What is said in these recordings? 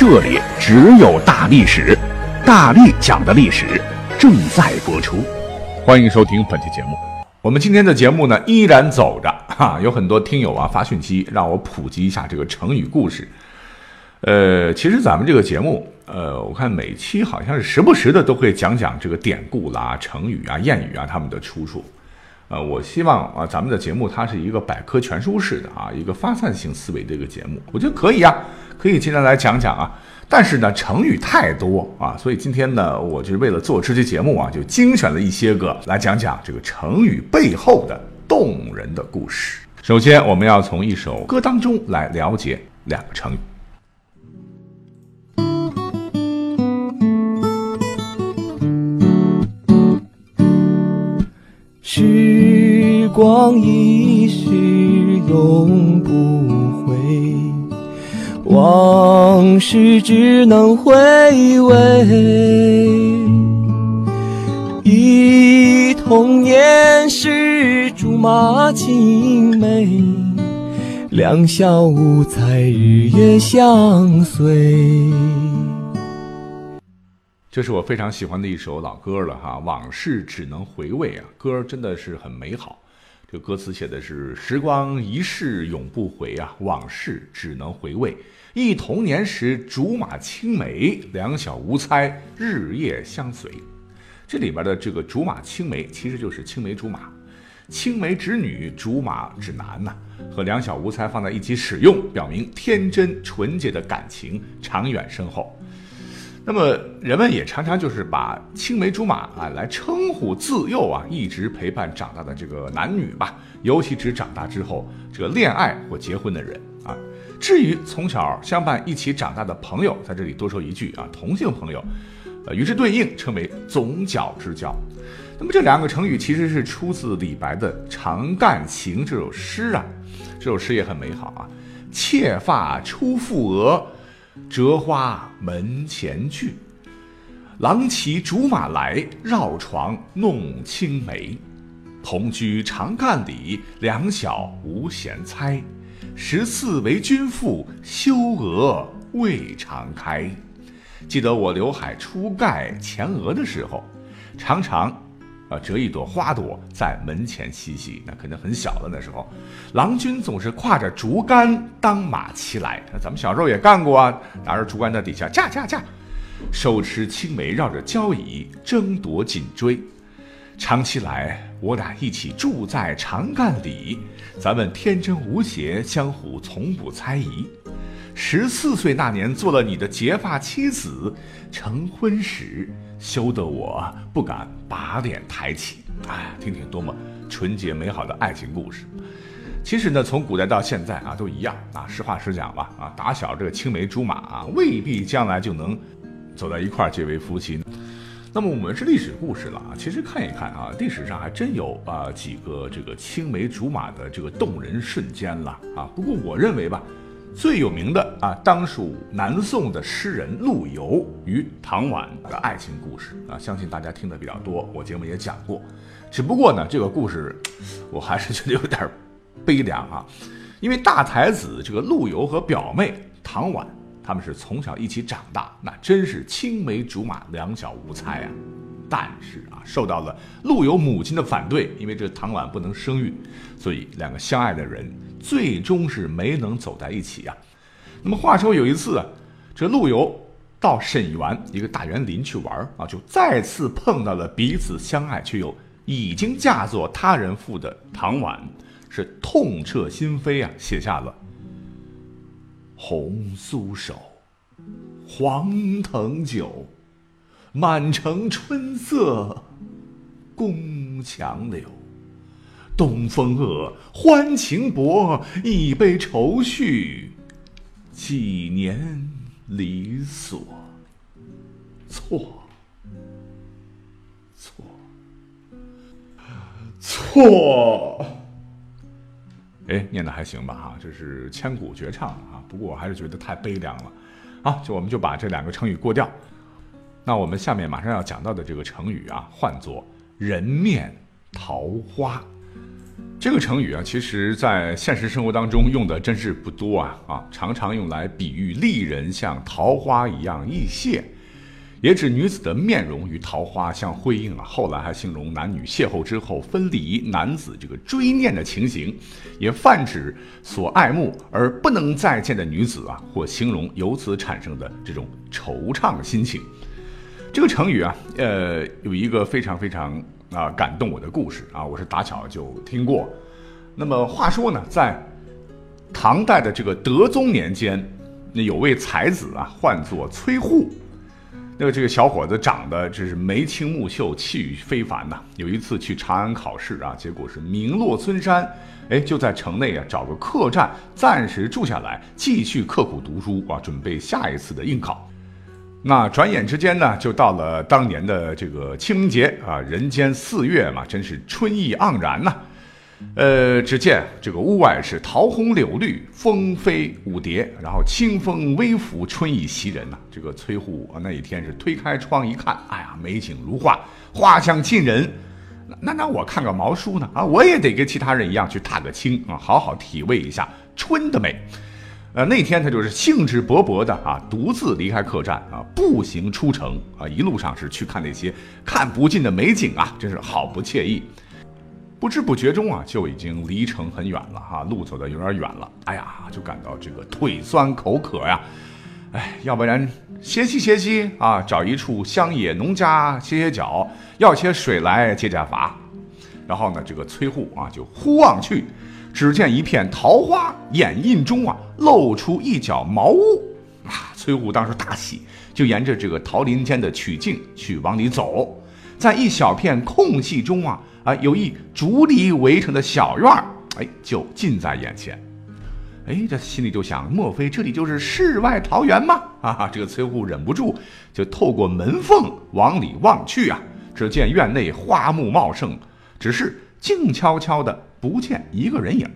这里只有大历史，大力讲的历史正在播出，欢迎收听本期节目。我们今天的节目呢，依然走着哈，有很多听友啊发讯息让我普及一下这个成语故事。呃，其实咱们这个节目，呃，我看每期好像是时不时的都会讲讲这个典故啦、成语啊、谚语啊他们的出处。呃，我希望啊，咱们的节目它是一个百科全书式的啊，一个发散性思维的一个节目，我觉得可以啊，可以今天来讲讲啊。但是呢，成语太多啊，所以今天呢，我就是为了做这期节目啊，就精选了一些个来讲讲这个成语背后的动人的故事。首先，我们要从一首歌当中来了解两个成语。光一逝永不回，往事只能回味。忆童年时竹马青梅，两小无猜日夜相随。这是我非常喜欢的一首老歌了哈，往事只能回味啊，歌真的是很美好。这歌词写的是时光一逝永不回啊，往事只能回味。忆童年时竹马青梅，两小无猜日夜相随。这里边的这个竹马青梅其实就是青梅竹马，青梅指女，竹马指男呐，和两小无猜放在一起使用，表明天真纯洁的感情长远深厚。那么人们也常常就是把青梅竹马啊来称呼自幼啊一直陪伴长大的这个男女吧，尤其指长大之后这个恋爱或结婚的人啊。至于从小相伴一起长大的朋友，在这里多说一句啊，同性朋友，呃，与之对应称为总角之交。那么这两个成语其实是出自李白的《长干行》这首诗啊，这首诗也很美好啊，妾发初覆额。折花门前剧，郎骑竹马来，绕床弄青梅。同居长干里，两小无嫌猜。十四为君妇，羞额未尝开。记得我刘海初盖前额的时候，常常。啊，折一朵花朵在门前嬉戏，那肯定很小了。那时候，郎君总是挎着竹竿当马骑来。那咱们小时候也干过啊，拿着竹竿在底下驾驾驾，手持青梅绕着交椅争夺紧追。长期来，我俩一起住在长干里，咱们天真无邪，相互从不猜疑。十四岁那年做了你的结发妻子，成婚时。羞得我不敢把脸抬起，哎，听听多么纯洁美好的爱情故事。其实呢，从古代到现在啊，都一样啊。实话实讲吧，啊，打小这个青梅竹马啊，未必将来就能走到一块儿结为夫妻。那么我们是历史故事了啊，其实看一看啊，历史上还真有啊几个这个青梅竹马的这个动人瞬间了啊。不过我认为吧。最有名的啊，当属南宋的诗人陆游与唐婉的爱情故事啊，相信大家听的比较多，我节目也讲过。只不过呢，这个故事我还是觉得有点悲凉啊，因为大才子这个陆游和表妹唐婉，他们是从小一起长大，那真是青梅竹马，两小无猜啊。但是啊，受到了陆游母亲的反对，因为这唐婉不能生育，所以两个相爱的人最终是没能走在一起呀。那么话说有一次啊，这陆游到沈园一个大园林去玩啊，就再次碰到了彼此相爱却又已经嫁作他人妇的唐婉，是痛彻心扉啊，写下了“红酥手，黄藤酒”。满城春色宫墙柳，东风恶，欢情薄，一杯愁绪，几年离索。错，错，错。哎，念的还行吧？哈，这是千古绝唱啊。不过我还是觉得太悲凉了。好，就我们就把这两个成语过掉。那我们下面马上要讲到的这个成语啊，唤作“人面桃花”。这个成语啊，其实在现实生活当中用的真是不多啊啊，常常用来比喻丽人像桃花一样易谢。也指女子的面容与桃花相辉映啊，后来还形容男女邂逅之后分离，男子这个追念的情形，也泛指所爱慕而不能再见的女子啊，或形容由此产生的这种惆怅心情。这个成语啊，呃，有一个非常非常啊感动我的故事啊，我是打巧就听过。那么话说呢，在唐代的这个德宗年间，那有位才子啊，唤作崔护。那个这个小伙子长得这是眉清目秀，气宇非凡呐。有一次去长安考试啊，结果是名落孙山，哎，就在城内啊找个客栈暂时住下来，继续刻苦读书啊，准备下一次的应考。那转眼之间呢，就到了当年的这个清明节啊，人间四月嘛，真是春意盎然呐。呃，只见这个屋外是桃红柳绿，蜂飞舞蝶，然后清风微拂，春意袭人呐。这个崔护啊，那一天是推开窗一看，哎呀，美景如画，花香沁人。那那我看个毛书呢？啊，我也得跟其他人一样去踏个青啊，好好体味一下春的美。呃，那天他就是兴致勃勃的啊，独自离开客栈啊，步行出城啊，一路上是去看那些看不尽的美景啊，真是好不惬意。不知不觉中啊，就已经离城很远了哈，路走的有点远了，哎呀，就感到这个腿酸口渴呀，哎，要不然歇息歇息啊，找一处乡野农家歇歇脚，要些水来解解乏。然后呢，这个崔护啊，就忽望去，只见一片桃花掩映中啊，露出一角茅屋啊。崔护当时大喜，就沿着这个桃林间的曲径去往里走，在一小片空隙中啊。啊，有一竹篱围成的小院儿，哎，就近在眼前。哎，这心里就想，莫非这里就是世外桃源吗？啊，这个崔护忍不住就透过门缝往里望去啊，只见院内花木茂盛，只是静悄悄的，不见一个人影。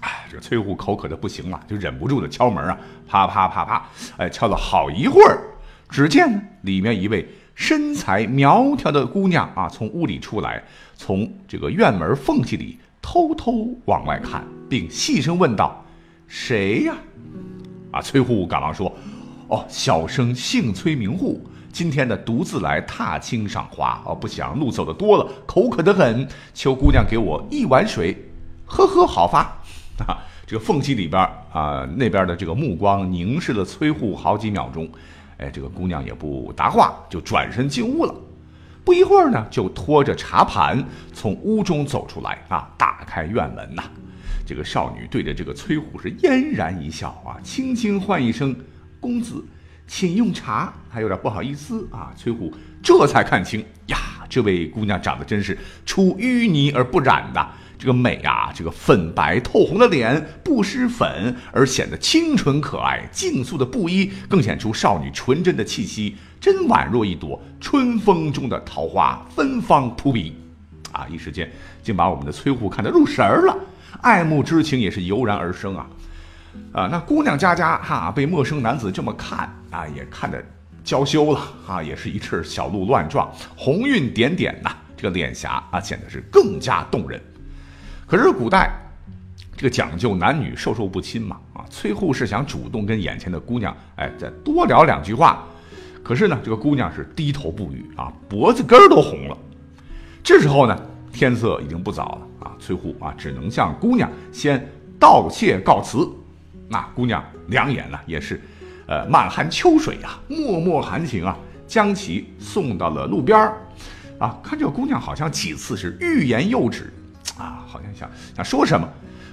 哎，这个崔护口渴的不行了，就忍不住的敲门啊，啪啪啪啪，哎，敲了好一会儿，只见呢里面一位。身材苗条的姑娘啊，从屋里出来，从这个院门缝隙里偷偷往外看，并细声问道：“谁呀？”啊，崔护赶忙说：“哦，小生姓崔名护，今天呢独自来踏青赏花。哦，不想路走的多了，口渴的很，求姑娘给我一碗水，喝喝好发。”啊，这个缝隙里边啊，那边的这个目光凝视了崔护好几秒钟。哎，这个姑娘也不答话，就转身进屋了。不一会儿呢，就拖着茶盘从屋中走出来啊，打开院门呐。这个少女对着这个崔护是嫣然一笑啊，轻轻唤一声“公子，请用茶”，还有点不好意思啊。崔护这才看清呀，这位姑娘长得真是出淤泥而不染的。这个美啊，这个粉白透红的脸不施粉，而显得清纯可爱；净素的布衣更显出少女纯真的气息，真宛若一朵春风中的桃花，芬芳扑鼻。啊，一时间竟把我们的崔护看得入神儿了，爱慕之情也是油然而生啊！啊，那姑娘家家哈被陌生男子这么看啊，也看得娇羞了啊，也是一阵小鹿乱撞，红晕点点呐，这个脸颊啊显得是更加动人。可是古代，这个讲究男女授受不亲嘛，啊，崔护是想主动跟眼前的姑娘，哎，再多聊两句话。可是呢，这个姑娘是低头不语啊，脖子根儿都红了。这时候呢，天色已经不早了啊，崔护啊，只能向姑娘先道谢告辞。那姑娘两眼呢，也是，呃，满含秋水啊，脉脉含情啊，将其送到了路边儿。啊，看这个姑娘好像几次是欲言又止。啊，好像想想说什么，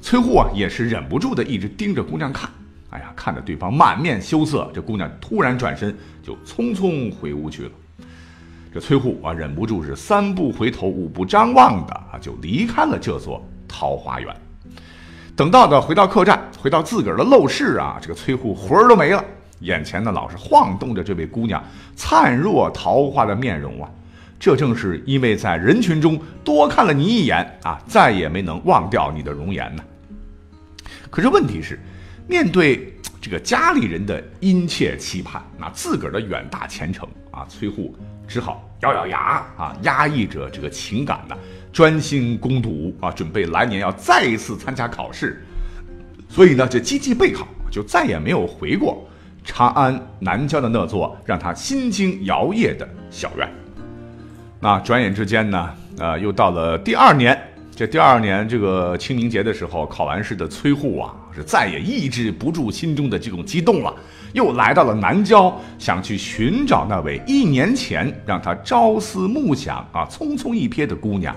崔护啊也是忍不住的，一直盯着姑娘看。哎呀，看着对方满面羞涩，这姑娘突然转身就匆匆回屋去了。这崔护啊忍不住是三步回头，五步张望的啊，就离开了这座桃花源。等到的回到客栈，回到自个儿的陋室啊，这个崔护魂儿都没了，眼前呢老是晃动着这位姑娘灿若桃花的面容啊。这正是因为在人群中多看了你一眼啊，再也没能忘掉你的容颜呢。可是问题是，面对这个家里人的殷切期盼，那自个儿的远大前程啊，崔护只好咬咬牙啊，压抑着这个情感呢，专心攻读啊，准备来年要再一次参加考试。所以呢，这积极备考，就再也没有回过长安南郊的那座让他心惊摇曳的小院。那转眼之间呢，呃，又到了第二年。这第二年这个清明节的时候，考完试的崔护啊，是再也抑制不住心中的这种激动了，又来到了南郊，想去寻找那位一年前让他朝思暮想啊、匆匆一瞥的姑娘。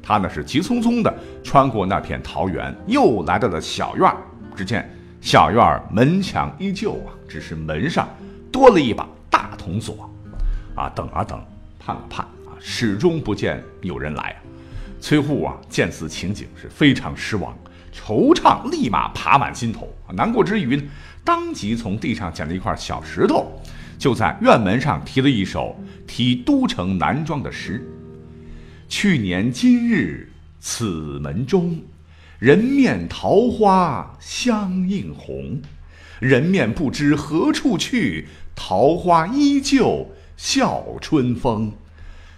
他呢是急匆匆的穿过那片桃园，又来到了小院儿。只见小院儿门墙依旧啊，只是门上多了一把大铜锁。啊，等啊等，盼啊盼啊。始终不见有人来啊！崔护啊，见此情景是非常失望，惆怅立马爬满心头。难过之余呢，当即从地上捡了一块小石头，就在院门上题了一首题都城南庄的诗：“去年今日此门中，人面桃花相映红。人面不知何处去，桃花依旧笑春风。”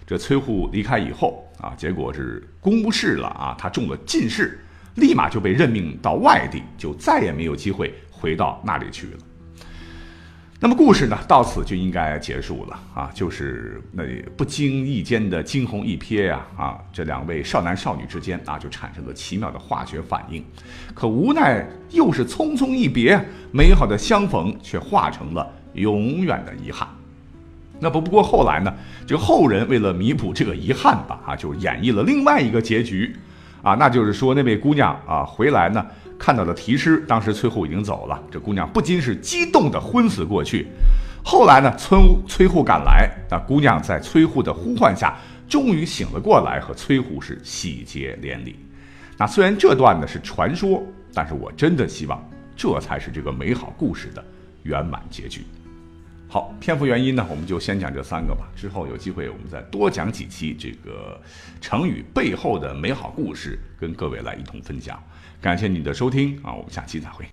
这崔护离开以后啊，结果是公事了啊，他中了进士，立马就被任命到外地，就再也没有机会回到那里去了。那么故事呢，到此就应该结束了啊，就是那不经意间的惊鸿一瞥呀啊，这两位少男少女之间啊，就产生了奇妙的化学反应，可无奈又是匆匆一别，美好的相逢却化成了永远的遗憾。那不不过后来呢？这个后人为了弥补这个遗憾吧，啊，就演绎了另外一个结局，啊，那就是说那位姑娘啊回来呢，看到了题诗，当时崔护已经走了，这姑娘不禁是激动的昏死过去。后来呢，崔崔护赶来，那姑娘在崔护的呼唤下，终于醒了过来，和崔护是喜结连理。那虽然这段呢是传说，但是我真的希望这才是这个美好故事的圆满结局。好，篇幅原因呢，我们就先讲这三个吧。之后有机会我们再多讲几期这个成语背后的美好故事，跟各位来一同分享。感谢你的收听啊，我们下期再会。